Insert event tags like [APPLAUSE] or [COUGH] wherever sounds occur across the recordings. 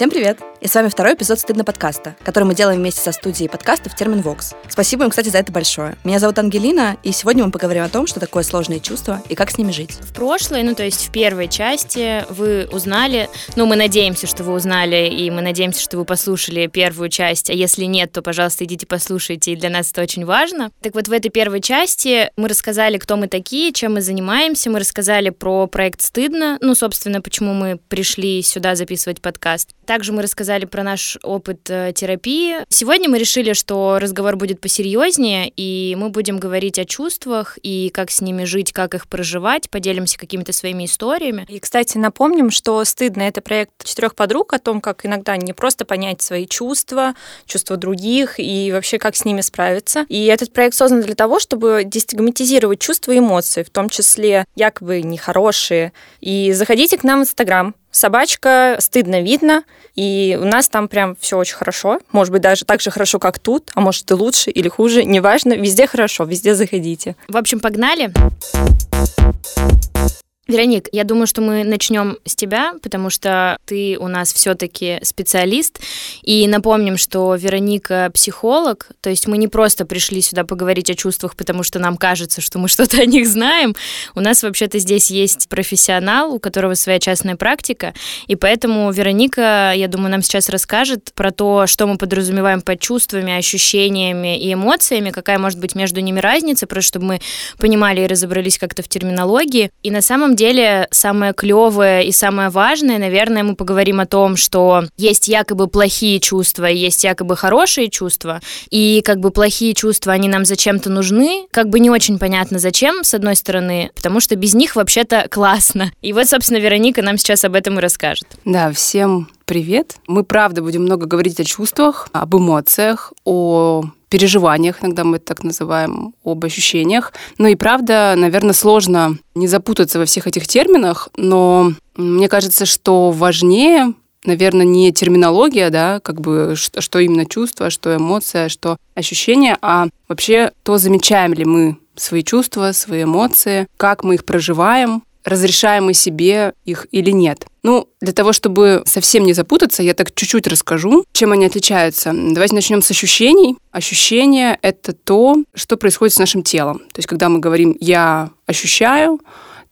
Всем привет! И с вами второй эпизод «Стыдно подкаста», который мы делаем вместе со студией подкастов «Термин Вокс». Спасибо им, кстати, за это большое. Меня зовут Ангелина, и сегодня мы поговорим о том, что такое сложные чувства и как с ними жить. В прошлой, ну то есть в первой части вы узнали, ну мы надеемся, что вы узнали, и мы надеемся, что вы послушали первую часть, а если нет, то, пожалуйста, идите послушайте, и для нас это очень важно. Так вот, в этой первой части мы рассказали, кто мы такие, чем мы занимаемся, мы рассказали про проект «Стыдно», ну, собственно, почему мы пришли сюда записывать подкаст. Также мы рассказали про наш опыт э, терапии. Сегодня мы решили, что разговор будет посерьезнее, и мы будем говорить о чувствах и как с ними жить, как их проживать, поделимся какими-то своими историями. И, кстати, напомним, что «Стыдно» — это проект четырех подруг о том, как иногда не просто понять свои чувства, чувства других и вообще как с ними справиться. И этот проект создан для того, чтобы дестигматизировать чувства и эмоции, в том числе якобы нехорошие. И заходите к нам в Инстаграм, Собачка стыдно видно, и у нас там прям все очень хорошо. Может быть, даже так же хорошо, как тут, а может и лучше или хуже, неважно. Везде хорошо, везде заходите. В общем, погнали. Вероник, я думаю, что мы начнем с тебя, потому что ты у нас все-таки специалист. И напомним, что Вероника психолог, то есть мы не просто пришли сюда поговорить о чувствах, потому что нам кажется, что мы [LAUGHS] что-то о них знаем. У нас вообще-то здесь есть профессионал, у которого своя частная практика. И поэтому Вероника, я думаю, нам сейчас расскажет про то, что мы подразумеваем под чувствами, ощущениями и эмоциями, какая может быть между ними разница, просто чтобы мы понимали и разобрались как-то в терминологии. И на самом самое клевое и самое важное, наверное, мы поговорим о том, что есть якобы плохие чувства есть якобы хорошие чувства, и как бы плохие чувства, они нам зачем-то нужны, как бы не очень понятно зачем, с одной стороны, потому что без них вообще-то классно. И вот, собственно, Вероника нам сейчас об этом и расскажет. Да, всем привет. Мы, правда, будем много говорить о чувствах, об эмоциях, о переживаниях, иногда мы это так называем, об ощущениях. Ну и правда, наверное, сложно не запутаться во всех этих терминах, но мне кажется, что важнее наверное, не терминология, да, как бы что, что именно чувство, что эмоция, что ощущение, а вообще то, замечаем ли мы свои чувства, свои эмоции, как мы их проживаем, разрешаем мы себе их или нет. Ну, для того, чтобы совсем не запутаться, я так чуть-чуть расскажу, чем они отличаются. Давайте начнем с ощущений. Ощущение — это то, что происходит с нашим телом. То есть, когда мы говорим «я ощущаю»,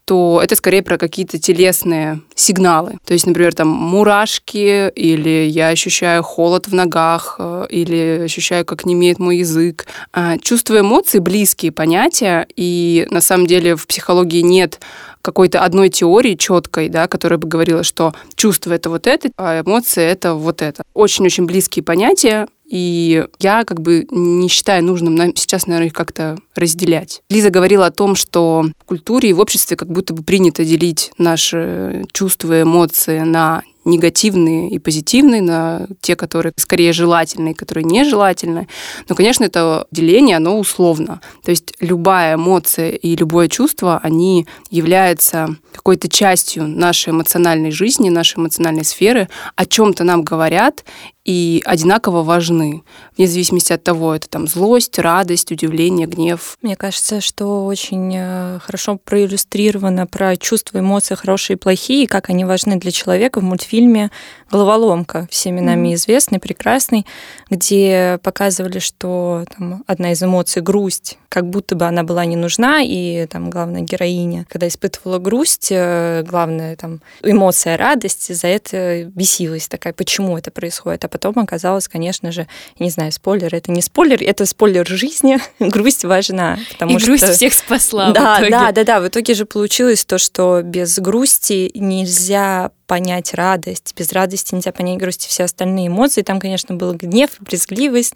то это скорее про какие-то телесные сигналы. То есть, например, там мурашки, или я ощущаю холод в ногах, э, или ощущаю, как не имеет мой язык. А чувства эмоций — близкие понятия, и на самом деле в психологии нет какой-то одной теории четкой, да, которая бы говорила, что чувство это вот это, а эмоции это вот это. Очень-очень близкие понятия, и я как бы не считаю нужным нам сейчас, наверное, их как-то разделять. Лиза говорила о том, что в культуре и в обществе как будто бы принято делить наши чувства и эмоции на негативные и позитивные, на те, которые скорее желательные, которые нежелательные. Но, конечно, это деление, оно условно. То есть любая эмоция и любое чувство, они являются какой-то частью нашей эмоциональной жизни, нашей эмоциональной сферы, о чем-то нам говорят, и одинаково важны, вне зависимости от того, это там злость, радость, удивление, гнев. Мне кажется, что очень э, хорошо проиллюстрировано про чувства, эмоции хорошие и плохие, как они важны для человека в мультфильме «Головоломка», всеми нами известный, прекрасный, где показывали, что там, одна из эмоций — грусть, как будто бы она была не нужна, и там главная героиня, когда испытывала грусть, э, главная там эмоция радость, за это бесилась такая, почему это происходит, а потом оказалось, конечно же, не знаю, спойлер, это не спойлер, это спойлер жизни, [LAUGHS] грусть важна. Потому И что... грусть всех спасла да, Да, да, да, в итоге же получилось то, что без грусти нельзя понять радость. Без радости нельзя понять грусть и все остальные эмоции. Там, конечно, был гнев, брезгливость,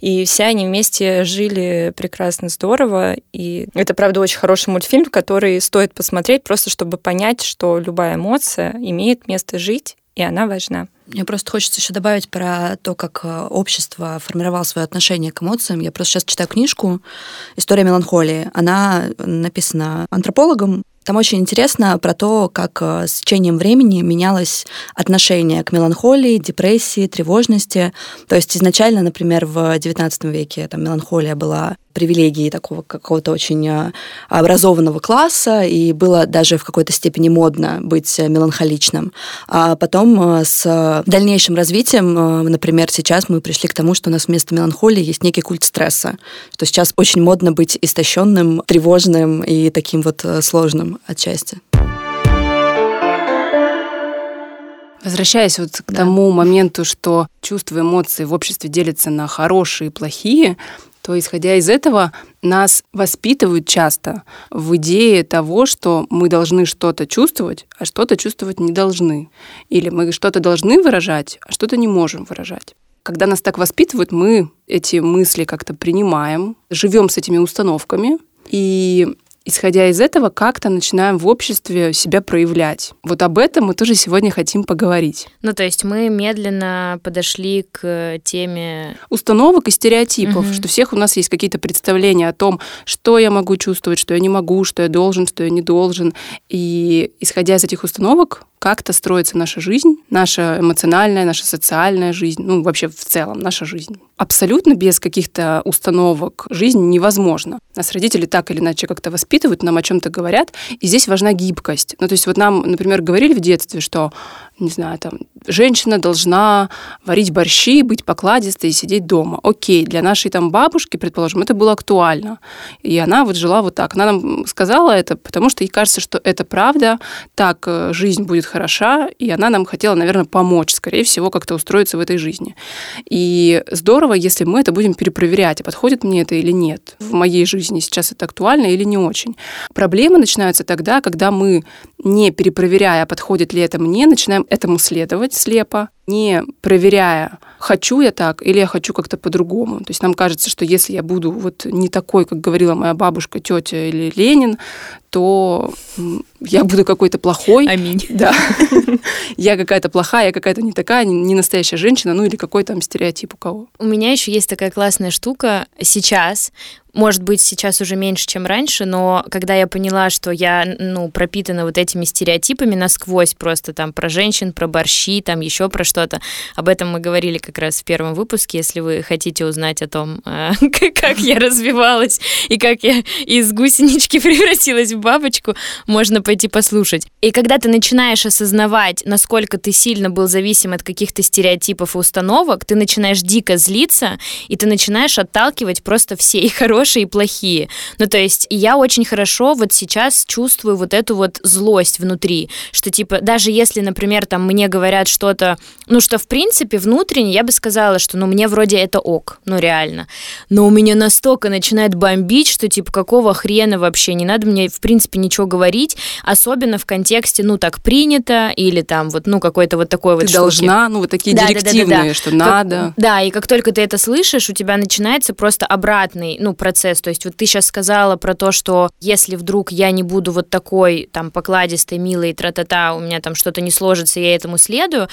и все они вместе жили прекрасно, здорово. И это, правда, очень хороший мультфильм, который стоит посмотреть, просто чтобы понять, что любая эмоция имеет место жить, и она важна. Мне просто хочется еще добавить про то, как э, общество формировало свое отношение к эмоциям. Я просто сейчас читаю книжку «История меланхолии». Она написана антропологом там очень интересно про то, как э, с течением времени менялось отношение к меланхолии, депрессии, тревожности. То есть изначально, например, в XIX веке там, меланхолия была привилегией такого какого-то очень э, образованного класса, и было даже в какой-то степени модно быть меланхоличным. А потом э, с дальнейшим развитием, э, например, сейчас мы пришли к тому, что у нас вместо меланхолии есть некий культ стресса, что сейчас очень модно быть истощенным, тревожным и таким вот э, сложным отчасти. Возвращаясь вот к да. тому моменту, что чувства, эмоции в обществе делятся на хорошие и плохие, то исходя из этого нас воспитывают часто в идее того, что мы должны что-то чувствовать, а что-то чувствовать не должны. Или мы что-то должны выражать, а что-то не можем выражать. Когда нас так воспитывают, мы эти мысли как-то принимаем, живем с этими установками, и исходя из этого, как-то начинаем в обществе себя проявлять. Вот об этом мы тоже сегодня хотим поговорить. Ну, то есть мы медленно подошли к теме... Установок и стереотипов, угу. что всех у нас есть какие-то представления о том, что я могу чувствовать, что я не могу, что я должен, что я не должен. И исходя из этих установок, как-то строится наша жизнь, наша эмоциональная, наша социальная жизнь, ну, вообще в целом наша жизнь. Абсолютно без каких-то установок жизнь невозможна. Нас родители так или иначе как-то воспитывают, нам о чем-то говорят, и здесь важна гибкость. Ну, то есть вот нам, например, говорили в детстве, что, не знаю, там, женщина должна варить борщи, быть покладистой и сидеть дома. Окей, для нашей там бабушки, предположим, это было актуально. И она вот жила вот так. Она нам сказала это, потому что ей кажется, что это правда, так э, жизнь будет хороша, и она нам хотела, наверное, помочь, скорее всего, как-то устроиться в этой жизни. И здорово, если мы это будем перепроверять, а подходит мне это или нет. В моей жизни сейчас это актуально или не очень. Проблемы начинаются тогда, когда мы, не перепроверяя, подходит ли это мне, начинаем этому следовать слепо, не проверяя, хочу я так или я хочу как-то по-другому. То есть нам кажется, что если я буду вот не такой, как говорила моя бабушка, тетя или Ленин, то я буду какой-то плохой. Аминь. [LAUGHS] Да. [LAUGHS] Я какая-то плохая, я какая-то не такая, не настоящая женщина, ну или какой там стереотип у кого. У меня еще есть такая классная штука сейчас может быть, сейчас уже меньше, чем раньше, но когда я поняла, что я, ну, пропитана вот этими стереотипами насквозь просто там про женщин, про борщи, там еще про что-то, об этом мы говорили как раз в первом выпуске, если вы хотите узнать о том, э, [LAUGHS] как я развивалась и как я из гусенички [LAUGHS] превратилась в бабочку, можно пойти послушать. И когда ты начинаешь осознавать, насколько ты сильно был зависим от каких-то стереотипов и установок, ты начинаешь дико злиться, и ты начинаешь отталкивать просто все и хорошие и плохие. Ну, то есть я очень хорошо вот сейчас чувствую вот эту вот злость внутри, что типа даже если, например, там мне говорят что-то, ну, что в принципе внутренне я бы сказала, что ну мне вроде это ок, ну реально. Но у меня настолько начинает бомбить, что типа какого хрена вообще, не надо мне в принципе ничего говорить, особенно в контексте, ну так принято, или там вот, ну какой-то вот такой ты вот должна, ну вот такие да, директивные, да, да, да, да. что как, надо. Да, и как только ты это слышишь, у тебя начинается просто обратный, ну, процесс. То есть вот ты сейчас сказала про то, что если вдруг я не буду вот такой там покладистой, милой, тра-та-та, у меня там что-то не сложится, я этому следую,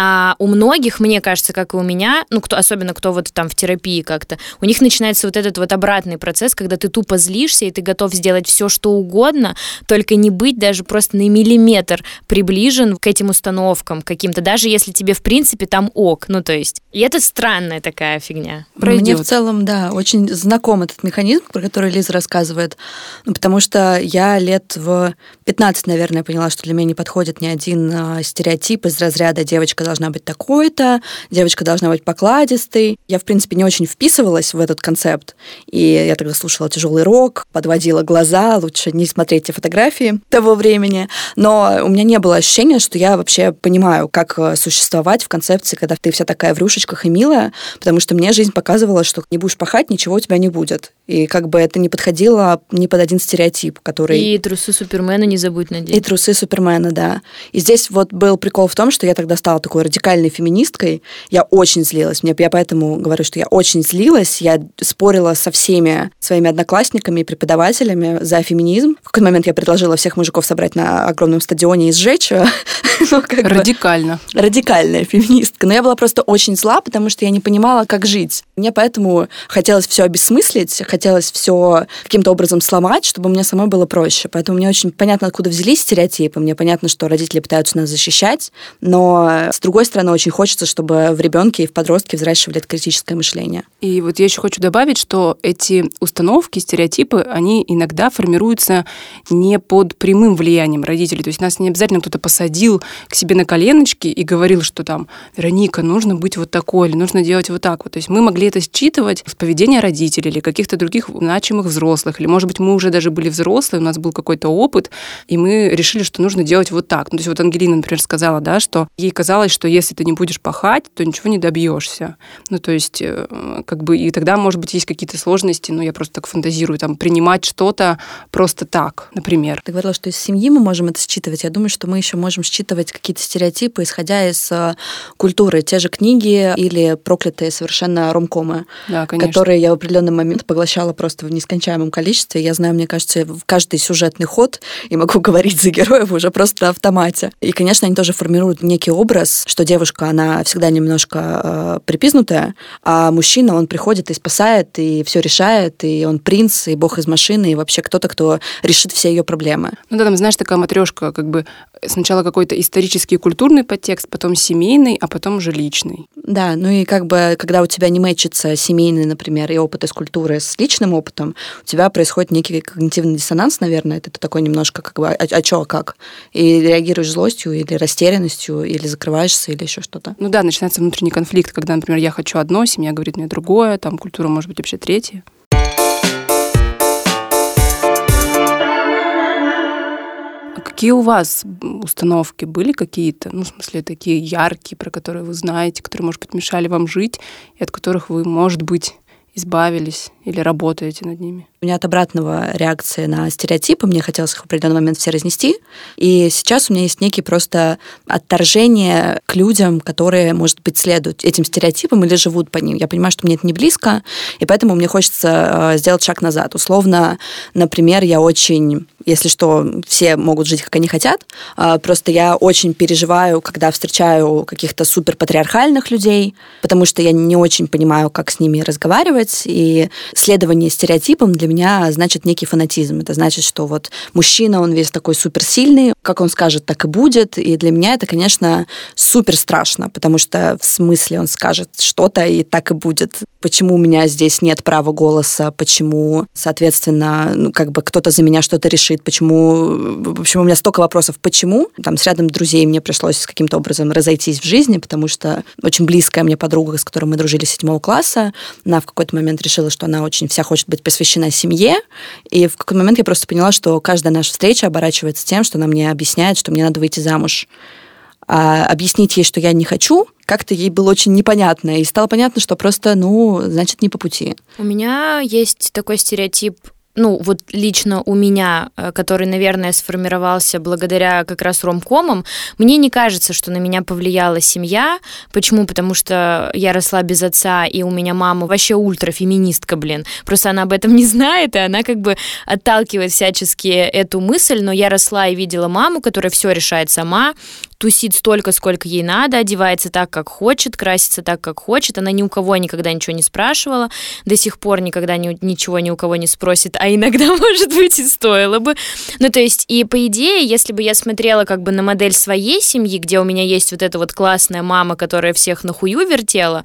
а у многих, мне кажется, как и у меня, ну, кто, особенно кто вот там в терапии как-то, у них начинается вот этот вот обратный процесс, когда ты тупо злишься, и ты готов сделать все, что угодно, только не быть даже просто на миллиметр приближен к этим установкам каким-то, даже если тебе, в принципе, там ок. Ну, то есть, и это странная такая фигня. Пройдет. Мне в целом, да, очень знаком этот механизм, про который Лиза рассказывает, ну, потому что я лет в 15, наверное, поняла, что для меня не подходит ни один а, стереотип из разряда девочка должна быть такой-то, девочка должна быть покладистой. Я, в принципе, не очень вписывалась в этот концепт. И я тогда слушала тяжелый рок, подводила глаза, лучше не смотреть те фотографии того времени. Но у меня не было ощущения, что я вообще понимаю, как э, существовать в концепции, когда ты вся такая в рюшечках и милая, потому что мне жизнь показывала, что не будешь пахать, ничего у тебя не будет. И как бы это не подходило ни под один стереотип, который... И трусы Супермена не забудь надеть. И трусы Супермена, да. И здесь вот был прикол в том, что я тогда стала такой радикальной феминисткой. Я очень злилась. Мне, я поэтому говорю, что я очень злилась. Я спорила со всеми своими одноклассниками и преподавателями за феминизм. В какой-то момент я предложила всех мужиков собрать на огромном стадионе и сжечь. [LAUGHS] ну, Радикально. Радикальная феминистка. Но я была просто очень зла, потому что я не понимала, как жить. Мне поэтому хотелось все обесмыслить, хотелось все каким-то образом сломать, чтобы мне самой было проще. Поэтому мне очень понятно, откуда взялись стереотипы. Мне понятно, что родители пытаются нас защищать, но с другой стороны, очень хочется, чтобы в ребенке и в подростке взращивали это критическое мышление. И вот я еще хочу добавить, что эти установки, стереотипы, они иногда формируются не под прямым влиянием родителей. То есть нас не обязательно кто-то посадил к себе на коленочки и говорил, что там, Вероника, нужно быть вот такой, или нужно делать вот так вот. То есть мы могли это считывать с поведения родителей или каких-то других значимых взрослых. Или, может быть, мы уже даже были взрослые, у нас был какой-то опыт, и мы решили, что нужно делать вот так. Ну, то есть вот Ангелина, например, сказала, да, что ей казалось, что если ты не будешь пахать, то ничего не добьешься. Ну, то есть, э, как бы, и тогда, может быть, есть какие-то сложности, ну, я просто так фантазирую, там, принимать что-то просто так, например. Ты говорила, что из семьи мы можем это считывать. Я думаю, что мы еще можем считывать какие-то стереотипы, исходя из э, культуры. Те же книги или проклятые совершенно ромкомы, да, которые я в определенный момент поглощала просто в нескончаемом количестве. Я знаю, мне кажется, в каждый сюжетный ход и могу [LAUGHS] говорить за героев уже просто на автомате. И, конечно, они тоже формируют некий образ, что девушка, она всегда немножко э, припизнутая, а мужчина, он приходит и спасает, и все решает, и он принц, и бог из машины, и вообще кто-то, кто решит все ее проблемы. Ну да, там, знаешь, такая матрешка, как бы сначала какой-то исторический и культурный подтекст, потом семейный, а потом уже личный. Да, ну и как бы, когда у тебя не мэчится семейный, например, и опыт из культуры с личным опытом, у тебя происходит некий когнитивный диссонанс, наверное, это такой немножко как бы, а, а чё, а как? И реагируешь злостью или растерянностью, или закрываешься, или еще что-то. Ну да, начинается внутренний конфликт, когда, например, я хочу одно, семья говорит мне другое, там культура может быть вообще третья. Какие у вас установки были какие-то, ну, в смысле, такие яркие, про которые вы знаете, которые, может быть, мешали вам жить, и от которых вы, может быть, избавились или работаете над ними? У меня от обратного реакции на стереотипы, мне хотелось их в определенный момент все разнести, и сейчас у меня есть некий просто отторжение к людям, которые, может быть, следуют этим стереотипам или живут по ним. Я понимаю, что мне это не близко, и поэтому мне хочется э, сделать шаг назад. Условно, например, я очень если что, все могут жить, как они хотят. А, просто я очень переживаю, когда встречаю каких-то суперпатриархальных людей, потому что я не очень понимаю, как с ними разговаривать. И следование стереотипам для меня значит некий фанатизм. Это значит, что вот мужчина, он весь такой суперсильный, как он скажет, так и будет. И для меня это, конечно, супер страшно, потому что в смысле он скажет что-то, и так и будет. Почему у меня здесь нет права голоса, почему, соответственно, ну, как бы кто-то за меня что-то решит, почему... В общем, у меня столько вопросов, почему. Там с рядом друзей мне пришлось каким-то образом разойтись в жизни, потому что очень близкая мне подруга, с которой мы дружили с седьмого класса, она в какой-то момент решила, что она очень вся хочет быть посвящена семье, и в какой-то момент я просто поняла, что каждая наша встреча оборачивается тем, что она мне объясняет, что мне надо выйти замуж. А объяснить ей, что я не хочу, как-то ей было очень непонятно. И стало понятно, что просто, ну, значит, не по пути. У меня есть такой стереотип ну, вот лично у меня, э, который, наверное, сформировался благодаря как раз ромкомам, мне не кажется, что на меня повлияла семья. Почему? Потому что я росла без отца, и у меня мама вообще ультрафеминистка, блин. Просто она об этом не знает, и она как бы отталкивает всячески эту мысль, но я росла и видела маму, которая все решает сама, тусит столько, сколько ей надо, одевается так, как хочет, красится так, как хочет. Она ни у кого никогда ничего не спрашивала, до сих пор никогда ни, ничего ни у кого не спросит, а иногда, [LAUGHS] может быть, и стоило бы. Ну, то есть, и по идее, если бы я смотрела как бы на модель своей семьи, где у меня есть вот эта вот классная мама, которая всех на хую вертела,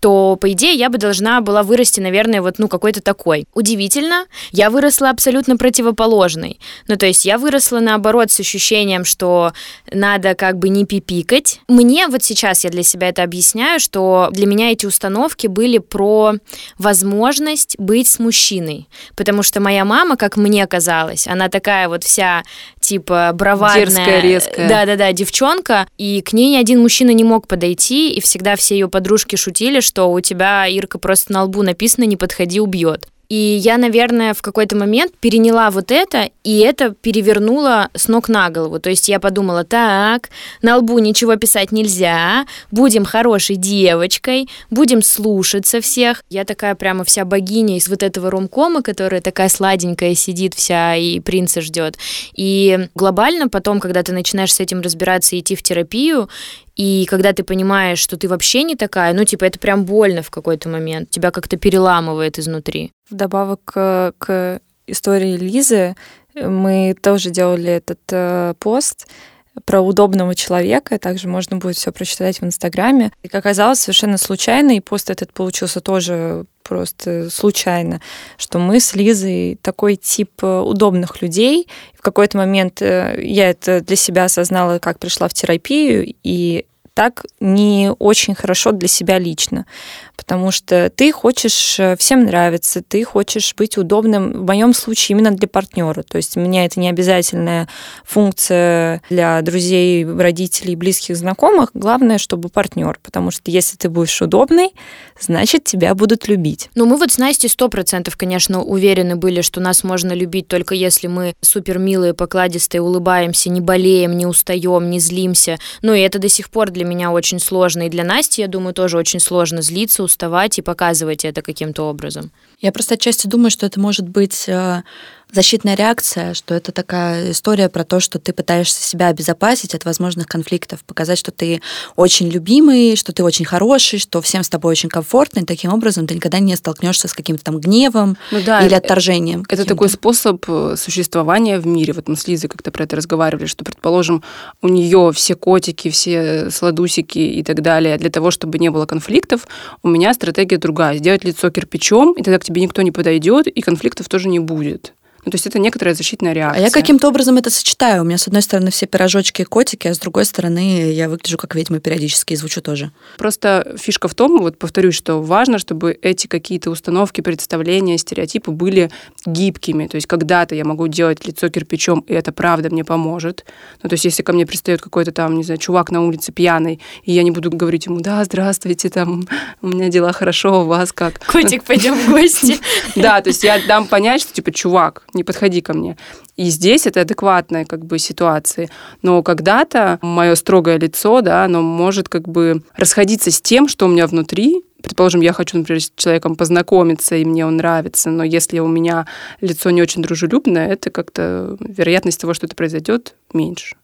то, по идее, я бы должна была вырасти, наверное, вот, ну, какой-то такой. Удивительно, я выросла абсолютно противоположной. Ну, то есть, я выросла, наоборот, с ощущением, что надо как бы не пипикать. Мне вот сейчас я для себя это объясняю, что для меня эти установки были про возможность быть с мужчиной. Потому что моя мама, как мне казалось, она такая вот вся, типа, бравадная. Дерзкая, резкая. Да-да-да, девчонка. И к ней ни один мужчина не мог подойти, и всегда все ее подружки шутили, что у тебя, Ирка, просто на лбу написано «не подходи, убьет». И я, наверное, в какой-то момент переняла вот это, и это перевернуло с ног на голову. То есть я подумала, так, на лбу ничего писать нельзя, будем хорошей девочкой, будем слушаться всех. Я такая прямо вся богиня из вот этого ромкома, которая такая сладенькая сидит вся и принца ждет. И глобально потом, когда ты начинаешь с этим разбираться и идти в терапию, и когда ты понимаешь, что ты вообще не такая, ну, типа, это прям больно в какой-то момент. Тебя как-то переламывает изнутри. Вдобавок к, к истории Лизы, мы тоже делали этот э, пост про удобного человека. Также можно будет все прочитать в Инстаграме. И, как оказалось, совершенно случайно, и пост этот получился тоже просто случайно, что мы с Лизой такой тип э, удобных людей. В какой-то момент э, я это для себя осознала, как пришла в терапию, и так не очень хорошо для себя лично, потому что ты хочешь э, всем нравиться, ты хочешь быть удобным, в моем случае именно для партнера. То есть у меня это не обязательная функция для друзей, родителей, близких, знакомых. Главное, чтобы партнер, потому что если ты будешь удобный, значит, тебя будут любить. Ну, мы вот с Настей сто процентов, конечно, уверены были, что нас можно любить только если мы супер милые, покладистые, улыбаемся, не болеем, не устаем, не злимся. Ну, и это до сих пор для меня очень сложно. И для Насти, я думаю, тоже очень сложно злиться, уставать и показывать это каким-то образом. Я просто отчасти думаю, что это может быть э, защитная реакция, что это такая история про то, что ты пытаешься себя обезопасить от возможных конфликтов, показать, что ты очень любимый, что ты очень хороший, что всем с тобой очень комфортно, и таким образом ты никогда не столкнешься с каким-то там гневом ну, да, или отторжением. Это такой способ э, существования в мире. Вот мы с Лизой как-то про это разговаривали, что, предположим, у нее все котики, все сладусики и так далее, для того, чтобы не было конфликтов, у меня стратегия другая. Сделать лицо кирпичом, и тогда к тебе никто не подойдет, и конфликтов тоже не будет. Ну, то есть это некоторая защитная реакция. А я каким-то образом это сочетаю. У меня, с одной стороны, все пирожочки и котики, а с другой стороны, я выгляжу как ведьма периодически и звучу тоже. Просто фишка в том, вот повторюсь, что важно, чтобы эти какие-то установки, представления, стереотипы были гибкими. То есть когда-то я могу делать лицо кирпичом, и это правда мне поможет. Ну, то есть если ко мне пристает какой-то там, не знаю, чувак на улице пьяный, и я не буду говорить ему, да, здравствуйте, там, у меня дела хорошо, у вас как? Котик, пойдем в гости. [LAUGHS] Да, то есть я дам понять, что, типа, чувак, не подходи ко мне. И здесь это адекватная как бы ситуация. Но когда-то мое строгое лицо, да, оно может как бы расходиться с тем, что у меня внутри, Предположим, я хочу, например, с человеком познакомиться, и мне он нравится, но если у меня лицо не очень дружелюбное, это как-то вероятность того, что это произойдет, меньше.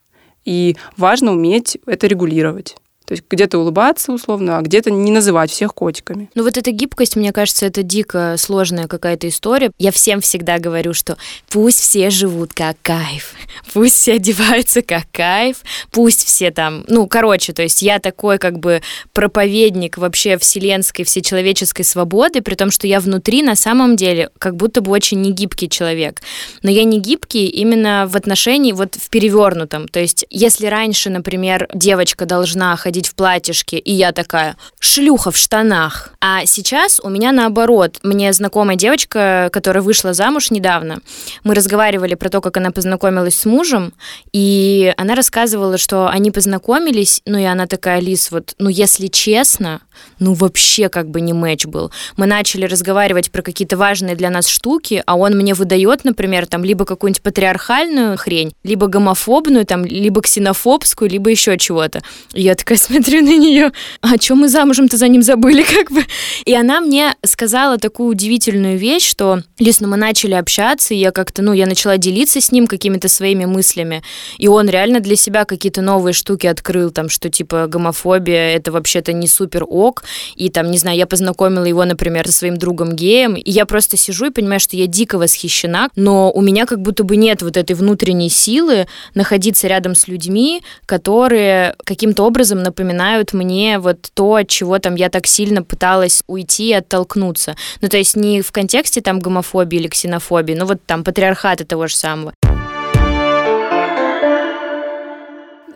И важно уметь это регулировать. То есть где-то улыбаться условно, а где-то не называть всех котиками. Ну вот эта гибкость, мне кажется, это дико сложная какая-то история. Я всем всегда говорю, что пусть все живут как кайф, [LAUGHS] пусть все одеваются как кайф, пусть все там, ну, короче, то есть я такой как бы проповедник вообще вселенской, всечеловеческой свободы, при том, что я внутри на самом деле как будто бы очень негибкий человек. Но я не гибкий именно в отношении вот в перевернутом. То есть если раньше, например, девочка должна ходить ходить в платьишке, и я такая, шлюха в штанах. А сейчас у меня наоборот. Мне знакомая девочка, которая вышла замуж недавно, мы разговаривали про то, как она познакомилась с мужем, и она рассказывала, что они познакомились, ну и она такая, Лис, вот, ну если честно, ну вообще как бы не матч был. Мы начали разговаривать про какие-то важные для нас штуки, а он мне выдает, например, там либо какую-нибудь патриархальную хрень, либо гомофобную, там, либо ксенофобскую, либо еще чего-то. И я такая смотрю на нее, а что мы замужем-то за ним забыли, как бы. И она мне сказала такую удивительную вещь, что, Лиз, ну мы начали общаться, и я как-то, ну, я начала делиться с ним какими-то своими мыслями, и он реально для себя какие-то новые штуки открыл, там, что типа гомофобия, это вообще-то не супер ок, и там, не знаю, я познакомила его, например, со своим другом геем, и я просто сижу и понимаю, что я дико восхищена, но у меня как будто бы нет вот этой внутренней силы находиться рядом с людьми, которые каким-то образом напоминают мне вот то, от чего там я так сильно пыталась уйти и оттолкнуться. Ну, то есть не в контексте там гомофобии или ксенофобии, но вот там патриархата того же самого.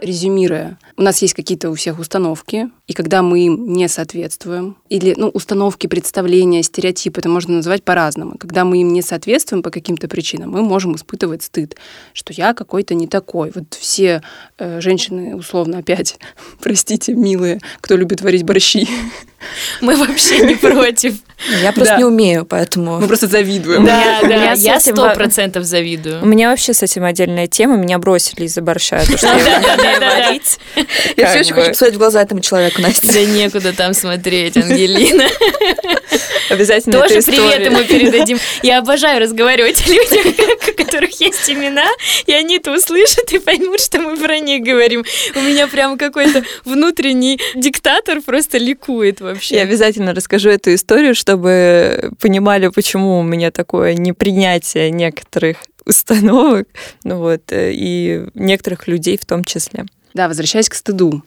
резюмируя, у нас есть какие-то у всех установки, и когда мы им не соответствуем, или ну, установки, представления, стереотипы, это можно называть по-разному. Когда мы им не соответствуем по каким-то причинам, мы можем испытывать стыд, что я какой-то не такой. Вот все э, женщины, условно, опять, [LAUGHS] простите, милые, кто любит варить борщи, мы вообще не [LAUGHS] против. Я просто не умею, поэтому... Мы просто завидуем. Да, да, я сто процентов завидую. У меня вообще с этим отдельная тема. Меня бросили из-за борща, то что я говорить. Я все еще хочу посмотреть в глаза этому человеку, Настя. Да некуда там смотреть, Ангелина. Обязательно Тоже привет ему передадим. Я обожаю разговаривать о людях, у которых есть имена, и они это услышат и поймут, что мы про них говорим. У меня прям какой-то внутренний диктатор просто ликует вообще. Я обязательно расскажу эту историю, чтобы понимали, почему у меня такое непринятие некоторых установок, ну вот, и некоторых людей в том числе. Да, возвращаясь к стыду.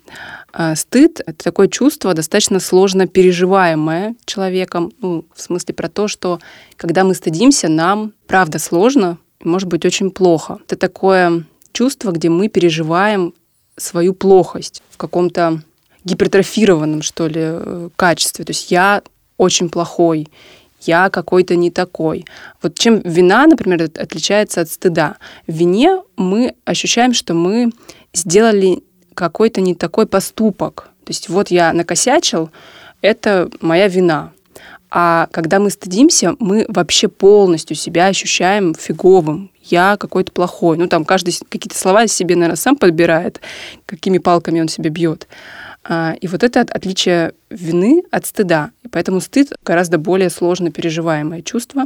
А, стыд — это такое чувство достаточно сложно переживаемое человеком, ну, в смысле про то, что когда мы стыдимся, нам правда сложно, может быть очень плохо. Это такое чувство, где мы переживаем свою плохость в каком-то гипертрофированном, что ли, э, качестве. То есть я очень плохой, я какой-то не такой. Вот чем вина, например, отличается от стыда. В вине мы ощущаем, что мы сделали какой-то не такой поступок. То есть вот я накосячил, это моя вина. А когда мы стыдимся, мы вообще полностью себя ощущаем фиговым. Я какой-то плохой. Ну, там каждый какие-то слова себе, наверное, сам подбирает, какими палками он себя бьет. А, и вот это отличие вины от стыда. И поэтому стыд гораздо более сложно переживаемое чувство.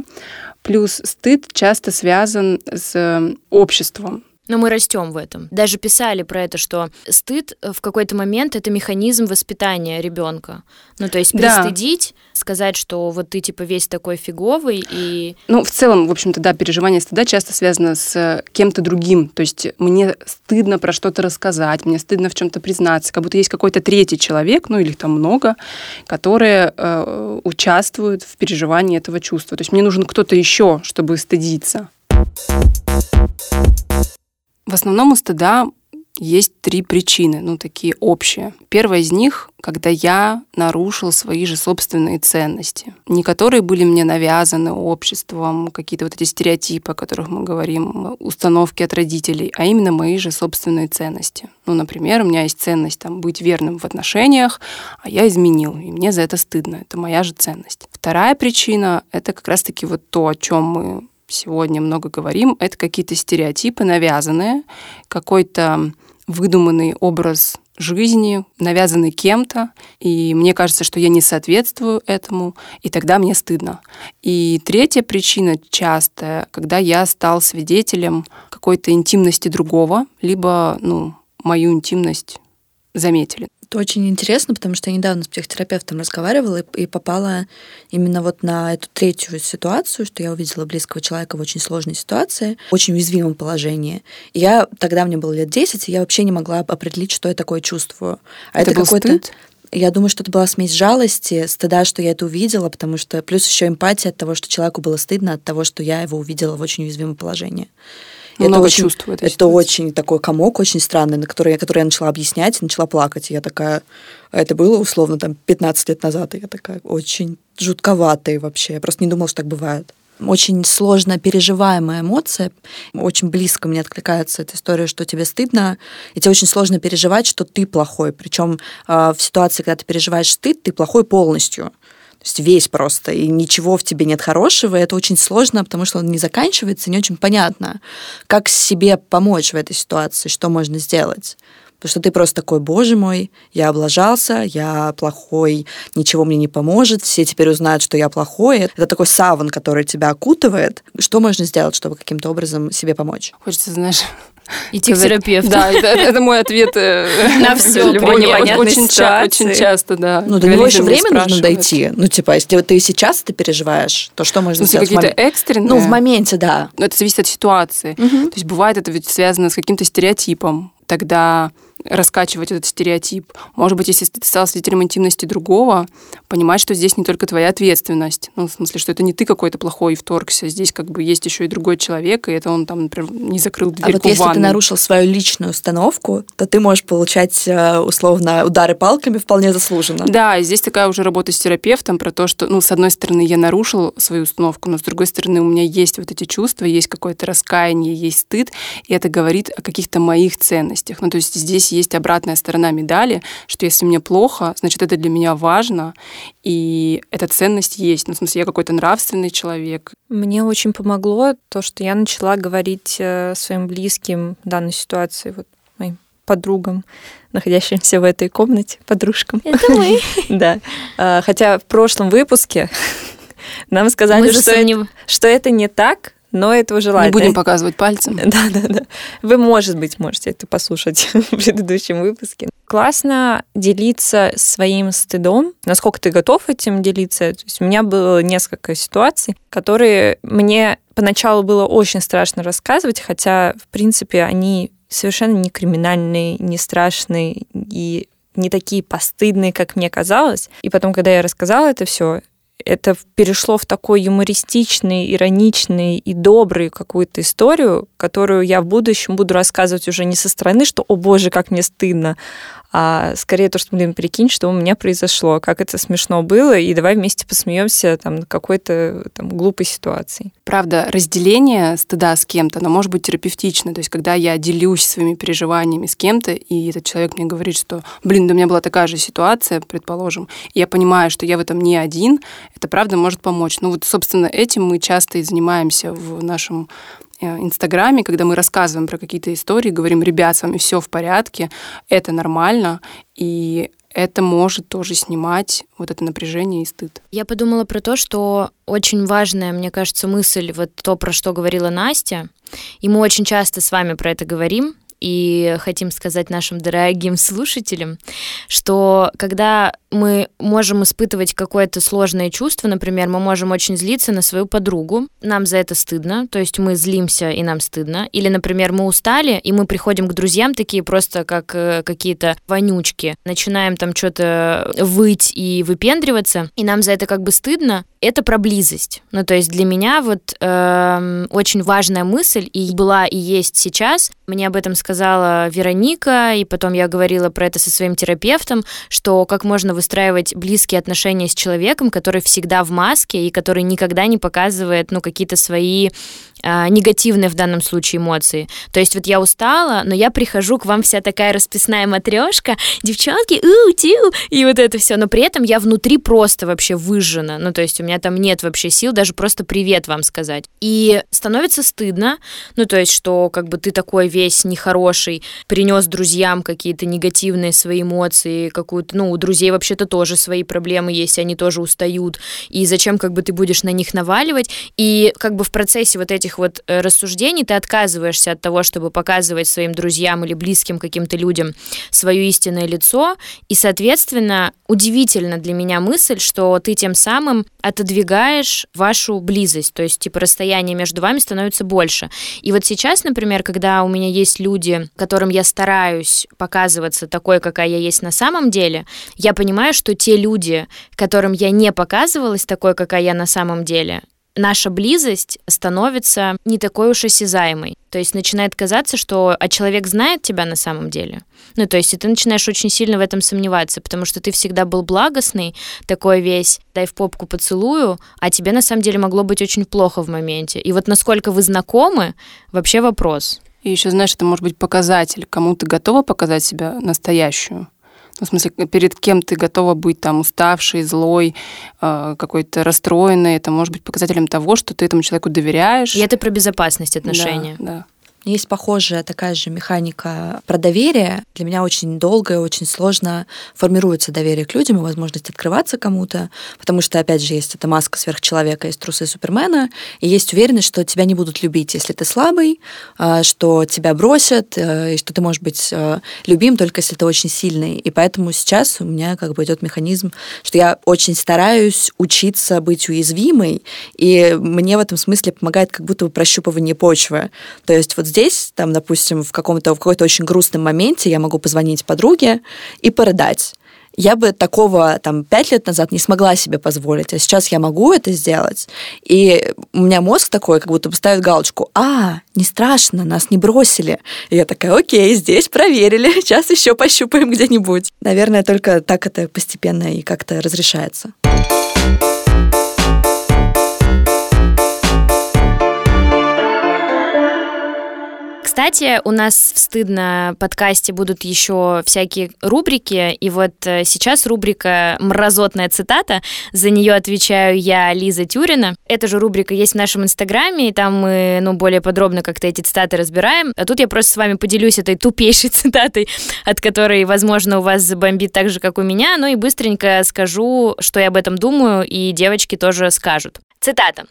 Плюс стыд часто связан с обществом. Но мы растем в этом. Даже писали про это, что стыд в какой-то момент это механизм воспитания ребенка. Ну, то есть пристыдить, да. сказать, что вот ты типа весь такой фиговый и. Ну, в целом, в общем-то, да, переживание стыда часто связано с кем-то другим. То есть мне стыдно про что-то рассказать, мне стыдно в чем-то признаться, как будто есть какой-то третий человек, ну или их там много, которые э, участвуют в переживании этого чувства. То есть мне нужен кто-то еще, чтобы стыдиться. В основном у стыда есть три причины, ну, такие общие. Первая из них, когда я нарушил свои же собственные ценности. Не которые были мне навязаны обществом, какие-то вот эти стереотипы, о которых мы говорим, установки от родителей, а именно мои же собственные ценности. Ну, например, у меня есть ценность там, быть верным в отношениях, а я изменил, и мне за это стыдно. Это моя же ценность. Вторая причина — это как раз-таки вот то, о чем мы сегодня много говорим, это какие-то стереотипы навязанные, какой-то выдуманный образ жизни, навязанный кем-то, и мне кажется, что я не соответствую этому, и тогда мне стыдно. И третья причина частая, когда я стал свидетелем какой-то интимности другого, либо, ну, мою интимность заметили. Это очень интересно, потому что я недавно с психотерапевтом разговаривала и, и попала именно вот на эту третью ситуацию, что я увидела близкого человека в очень сложной ситуации, очень уязвимом положении. И я тогда мне было лет 10, и я вообще не могла определить, что я такое чувствую. А это, это какой-то я думаю, что это была смесь жалости, стыда, что я это увидела, потому что плюс еще эмпатия от того, что человеку было стыдно от того, что я его увидела в очень уязвимом положении. Много это очень, чувств Это ситуации. очень такой комок, очень странный, на который, который я начала объяснять, начала плакать. И я такая... А это было условно там 15 лет назад, и я такая очень жутковатая вообще. Я просто не думала, что так бывает очень сложно переживаемая эмоция. Очень близко мне откликается эта история, что тебе стыдно, и тебе очень сложно переживать, что ты плохой. Причем э, в ситуации, когда ты переживаешь стыд, ты плохой полностью. То есть весь просто, и ничего в тебе нет хорошего, и это очень сложно, потому что он не заканчивается, не очень понятно, как себе помочь в этой ситуации, что можно сделать. Потому что ты просто такой, боже мой, я облажался, я плохой, ничего мне не поможет, все теперь узнают, что я плохой. Это такой саван, который тебя окутывает. Что можно сделать, чтобы каким-то образом себе помочь? Хочется, знаешь, [LAUGHS] Идти к терапевту. Да, это, это мой ответ э, [LAUGHS] на все. Очень, очень часто, да. Ну, до него еще время нужно дойти. Ну, типа, если ты сейчас это переживаешь, то что можно сделать? какие-то экстренные? Ну, в моменте, да. Но это зависит от ситуации. То есть бывает это ведь связано с каким-то стереотипом. Тогда раскачивать этот стереотип. Может быть, если ты стал свидетелем интимности другого, понимать, что здесь не только твоя ответственность. Ну, в смысле, что это не ты какой-то плохой и вторгся. Здесь как бы есть еще и другой человек, и это он там, например, не закрыл дверь А вот если ты нарушил свою личную установку, то ты можешь получать э, условно удары палками вполне заслуженно. Да, и здесь такая уже работа с терапевтом про то, что, ну, с одной стороны, я нарушил свою установку, но с другой стороны, у меня есть вот эти чувства, есть какое-то раскаяние, есть стыд, и это говорит о каких-то моих ценностях. Ну, то есть здесь есть обратная сторона медали, что если мне плохо, значит, это для меня важно, и эта ценность есть. Ну, в смысле, я какой-то нравственный человек. Мне очень помогло то, что я начала говорить э, своим близким в данной ситуации, вот моим подругам, находящимся в этой комнате, подружкам. Это мы. [LAUGHS] Да. А, хотя в прошлом выпуске [LAUGHS] нам сказали, что, что это не так, но этого желательно. Не будем показывать пальцем. [LAUGHS] Да, да, да. Вы, может быть, можете это послушать [LAUGHS] в предыдущем выпуске. Классно делиться своим стыдом. Насколько ты готов этим делиться? То есть у меня было несколько ситуаций, которые мне Поначалу было очень страшно рассказывать, хотя, в принципе, они совершенно не криминальные, не страшные и не такие постыдные, как мне казалось. И потом, когда я рассказала это все, это перешло в такой юмористичный, ироничный и добрый какую-то историю, которую я в будущем буду рассказывать уже не со стороны, что «О боже, как мне стыдно», а скорее то, что, блин, прикинь, что у меня произошло, как это смешно было, и давай вместе посмеемся там какой-то там глупой ситуации. Правда, разделение стыда с кем-то, оно может быть терапевтично. То есть, когда я делюсь своими переживаниями с кем-то, и этот человек мне говорит, что, блин, да у меня была такая же ситуация, предположим, и я понимаю, что я в этом не один, это правда может помочь. Ну вот, собственно, этим мы часто и занимаемся в нашем Инстаграме, когда мы рассказываем про какие-то истории, говорим, ребят, с вами все в порядке, это нормально, и это может тоже снимать вот это напряжение и стыд. Я подумала про то, что очень важная, мне кажется, мысль, вот то, про что говорила Настя, и мы очень часто с вами про это говорим, и хотим сказать нашим дорогим слушателям, что когда мы можем испытывать какое-то сложное чувство, например, мы можем очень злиться на свою подругу, нам за это стыдно, то есть мы злимся и нам стыдно, или, например, мы устали, и мы приходим к друзьям такие просто как э, какие-то вонючки, начинаем там что-то выть и выпендриваться, и нам за это как бы стыдно, это про близость. Ну, то есть для меня вот э, очень важная мысль, и была и есть сейчас, мне об этом сказала Вероника, и потом я говорила про это со своим терапевтом, что как можно выстраивать близкие отношения с человеком, который всегда в маске и который никогда не показывает, ну, какие-то свои а, негативные в данном случае эмоции. То есть вот я устала, но я прихожу к вам вся такая расписная матрешка, девчонки, у, тю, и вот это все, но при этом я внутри просто вообще выжжена, ну то есть у меня там нет вообще сил даже просто привет вам сказать. И становится стыдно, ну то есть что как бы ты такой весь нехороший, принес друзьям какие-то негативные свои эмоции, какую-то, ну у друзей вообще-то тоже свои проблемы есть, они тоже устают, и зачем как бы ты будешь на них наваливать, и как бы в процессе вот этих этих вот э, рассуждений ты отказываешься от того, чтобы показывать своим друзьям или близким каким-то людям свое истинное лицо, и, соответственно, удивительно для меня мысль, что ты тем самым отодвигаешь вашу близость, то есть, типа, расстояние между вами становится больше. И вот сейчас, например, когда у меня есть люди, которым я стараюсь показываться такой, какая я есть на самом деле, я понимаю, что те люди, которым я не показывалась такой, какая я на самом деле, наша близость становится не такой уж осязаемой. То есть начинает казаться, что а человек знает тебя на самом деле. Ну, то есть и ты начинаешь очень сильно в этом сомневаться, потому что ты всегда был благостный, такой весь, дай в попку поцелую, а тебе на самом деле могло быть очень плохо в моменте. И вот насколько вы знакомы, вообще вопрос. И еще, знаешь, это может быть показатель, кому ты готова показать себя настоящую. Ну, в смысле, перед кем ты готова быть там уставшей, злой, э, какой-то расстроенной. Это может быть показателем того, что ты этому человеку доверяешь. И это про безопасность отношений. Да, да. Есть похожая такая же механика про доверие. Для меня очень долго и очень сложно формируется доверие к людям и возможность открываться кому-то, потому что, опять же, есть эта маска сверхчеловека, есть трусы Супермена, и есть уверенность, что тебя не будут любить, если ты слабый, а, что тебя бросят, э, и что ты можешь быть э, любим только если ты очень сильный. И поэтому сейчас у меня как бы идет механизм, что я очень стараюсь учиться быть уязвимой, и мне в этом смысле помогает как будто бы прощупывание почвы. То есть вот здесь, там, допустим, в каком-то в какой-то очень грустном моменте я могу позвонить подруге и порыдать. Я бы такого там пять лет назад не смогла себе позволить, а сейчас я могу это сделать. И у меня мозг такой, как будто бы ставит галочку, а, не страшно, нас не бросили. И я такая, окей, здесь проверили, [LAUGHS] сейчас еще пощупаем где-нибудь. Наверное, только так это постепенно и как-то разрешается. Кстати, у нас в «Стыдно» подкасте будут еще всякие рубрики, и вот э, сейчас рубрика «Мразотная цитата», за нее отвечаю я, Лиза Тюрина. Эта же рубрика есть в нашем инстаграме, и там мы, ну, более подробно как-то эти цитаты разбираем. А тут я просто с вами поделюсь этой тупейшей [LAUGHS] цитатой, от которой, возможно, у вас забомбит так же, как у меня, ну и быстренько скажу, что я об этом думаю, и девочки тоже скажут. Цитата.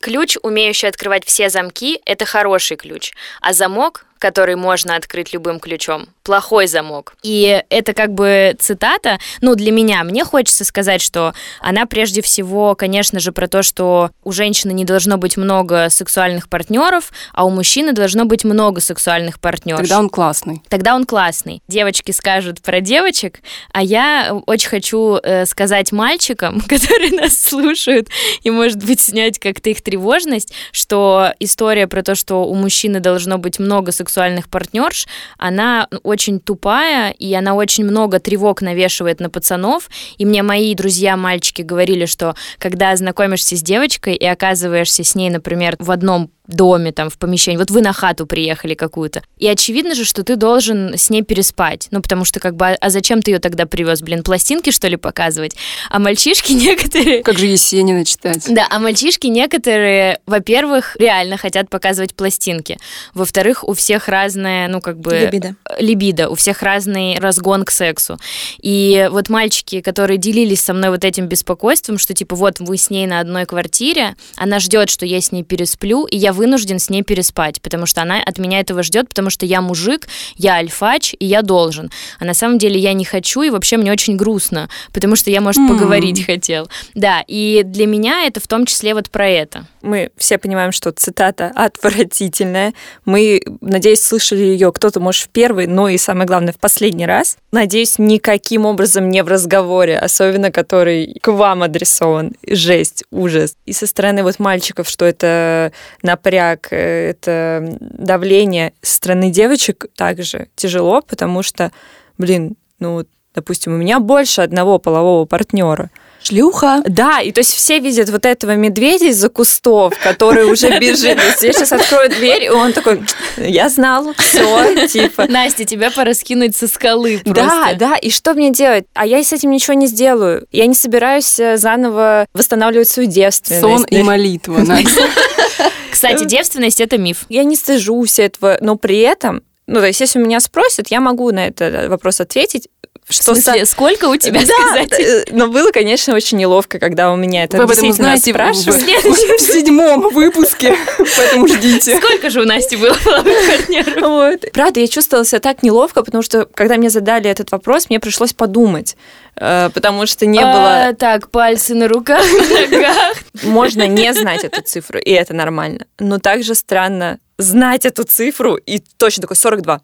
Ключ, умеющий открывать все замки, это хороший ключ, а замок который можно открыть любым ключом. Плохой замок. И это как бы цитата, ну, для меня. Мне хочется сказать, что она прежде всего, конечно же, про то, что у женщины не должно быть много сексуальных партнеров, а у мужчины должно быть много сексуальных партнеров. Тогда он классный. Тогда он классный. Девочки скажут про девочек, а я очень хочу э, сказать мальчикам, [LAUGHS] которые нас слушают, и, может быть, снять как-то их тревожность, что история про то, что у мужчины должно быть много сексуальных партнерш, она очень тупая, и она очень много тревог навешивает на пацанов. И мне мои друзья-мальчики говорили, что когда знакомишься с девочкой и оказываешься с ней, например, в одном доме, там, в помещении. Вот вы на хату приехали какую-то. И очевидно же, что ты должен с ней переспать. Ну, потому что, как бы, а зачем ты ее тогда привез? Блин, пластинки, что ли, показывать? А мальчишки [LAUGHS] некоторые... Как же Есенина читать? Да, а мальчишки некоторые, во-первых, реально хотят показывать пластинки. Во-вторых, у всех разная, ну, как бы... Либидо. Либидо. У всех разный разгон к сексу. И вот мальчики, которые делились со мной вот этим беспокойством, что, типа, вот вы с ней на одной квартире, она ждет, что я с ней пересплю, и я вынужден с ней переспать, потому что она от меня этого ждет, потому что я мужик, я альфач, и я должен. А на самом деле я не хочу, и вообще мне очень грустно, потому что я, может, поговорить mm. хотел. Да, и для меня это в том числе вот про это. Мы все понимаем, что цитата [LAUGHS] отвратительная. Мы, надеюсь, слышали ее кто-то, может, в первый, но и самое главное, в последний раз. Надеюсь, никаким образом не в разговоре, особенно который к вам адресован. Жесть, ужас. И со стороны вот мальчиков, что это напряг э, это давление со стороны девочек также тяжело, потому что, блин, ну, допустим, у меня больше одного полового партнера. Шлюха. Да, и то есть все видят вот этого медведя из-за кустов, который уже [LAUGHS] бежит. Я сейчас открою дверь, и он такой, я знал, все, типа. Настя, тебя пора скинуть со скалы просто. Да, да, и что мне делать? А я с этим ничего не сделаю. Я не собираюсь э, заново восстанавливать свою девственность. Сон и молитва, Настя. [LAUGHS] Кстати, девственность — это миф. Я не стыжусь этого, но при этом ну, то есть, если меня спросят, я могу на этот вопрос ответить. Что смысле, со... сколько у тебя да, сказать? Э, но было, конечно, очень неловко, когда у меня это Вы об этом узнаете спрашивают. В, седьмом выпуске, [LAUGHS] поэтому ждите. Сколько же у Насти было партнеров? Вот. Правда, я чувствовала себя так неловко, потому что, когда мне задали этот вопрос, мне пришлось подумать, э, потому что не а, было... Так, пальцы на руках, ногах. Можно не знать эту цифру, и это нормально. Но также странно знать эту цифру и точно такой 42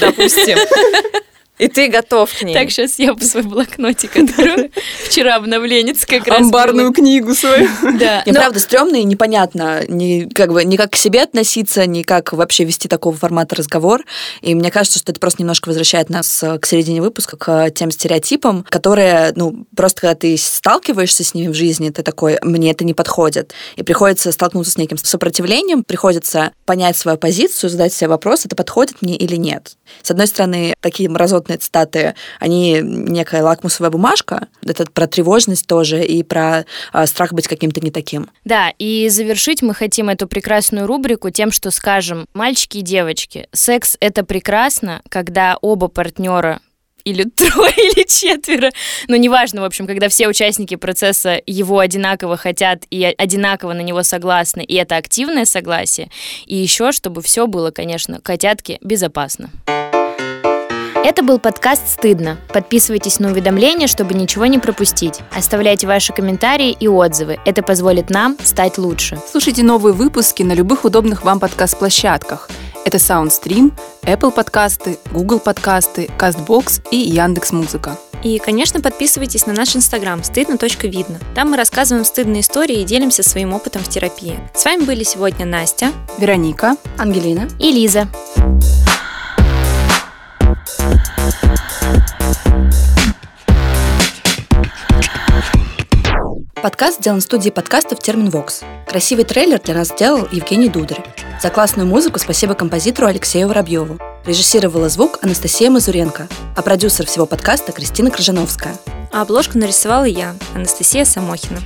допустим. И ты готов к ней. Так, сейчас я по свой блокнотик открою. [LAUGHS] Вчера обновленец как раз Амбарную было. книгу свою. [LAUGHS] Да. Мне правда стрёмно и непонятно, ни, как бы, ни как к себе относиться, ни как вообще вести такого формата разговор. И мне кажется, что это просто немножко возвращает нас к середине выпуска, к тем стереотипам, которые, ну, просто когда ты сталкиваешься с ними в жизни, ты такой, мне это не подходит. И приходится столкнуться с неким сопротивлением, приходится понять свою позицию, задать себе вопрос, это подходит мне или нет. С одной стороны, такие мразотные цитаты, они некая лакмусовая бумажка, это про тревожность тоже и про э, страх быть каким-то не таким. Да, и завершить мы хотим эту прекрасную рубрику тем, что скажем, мальчики и девочки, секс — это прекрасно, когда оба партнера или [LAUGHS] трое, или четверо. Но неважно, в общем, когда все участники процесса его одинаково хотят и одинаково на него согласны, и это активное согласие. И еще, чтобы все было, конечно, котятки безопасно. Это был подкаст «Стыдно». Подписывайтесь на уведомления, чтобы ничего не пропустить. Оставляйте ваши комментарии и отзывы. Это позволит нам стать лучше. Слушайте новые выпуски на любых удобных вам подкаст-площадках. Это SoundStream, Apple подкасты, Google подкасты, CastBox и Яндекс.Музыка. И, конечно, подписывайтесь на наш инстаграм стыдно.видно. Там мы рассказываем стыдные истории и делимся своим опытом в терапии. С вами были сегодня Настя, Вероника, Ангелина и Лиза. Подкаст сделан в студии подкастов Терминвокс. Красивый трейлер для нас сделал Евгений Дударь. За классную музыку спасибо композитору Алексею Воробьеву. Режиссировала звук Анастасия Мазуренко, а продюсер всего подкаста Кристина Крыжановская. А обложку нарисовала я, Анастасия Самохина.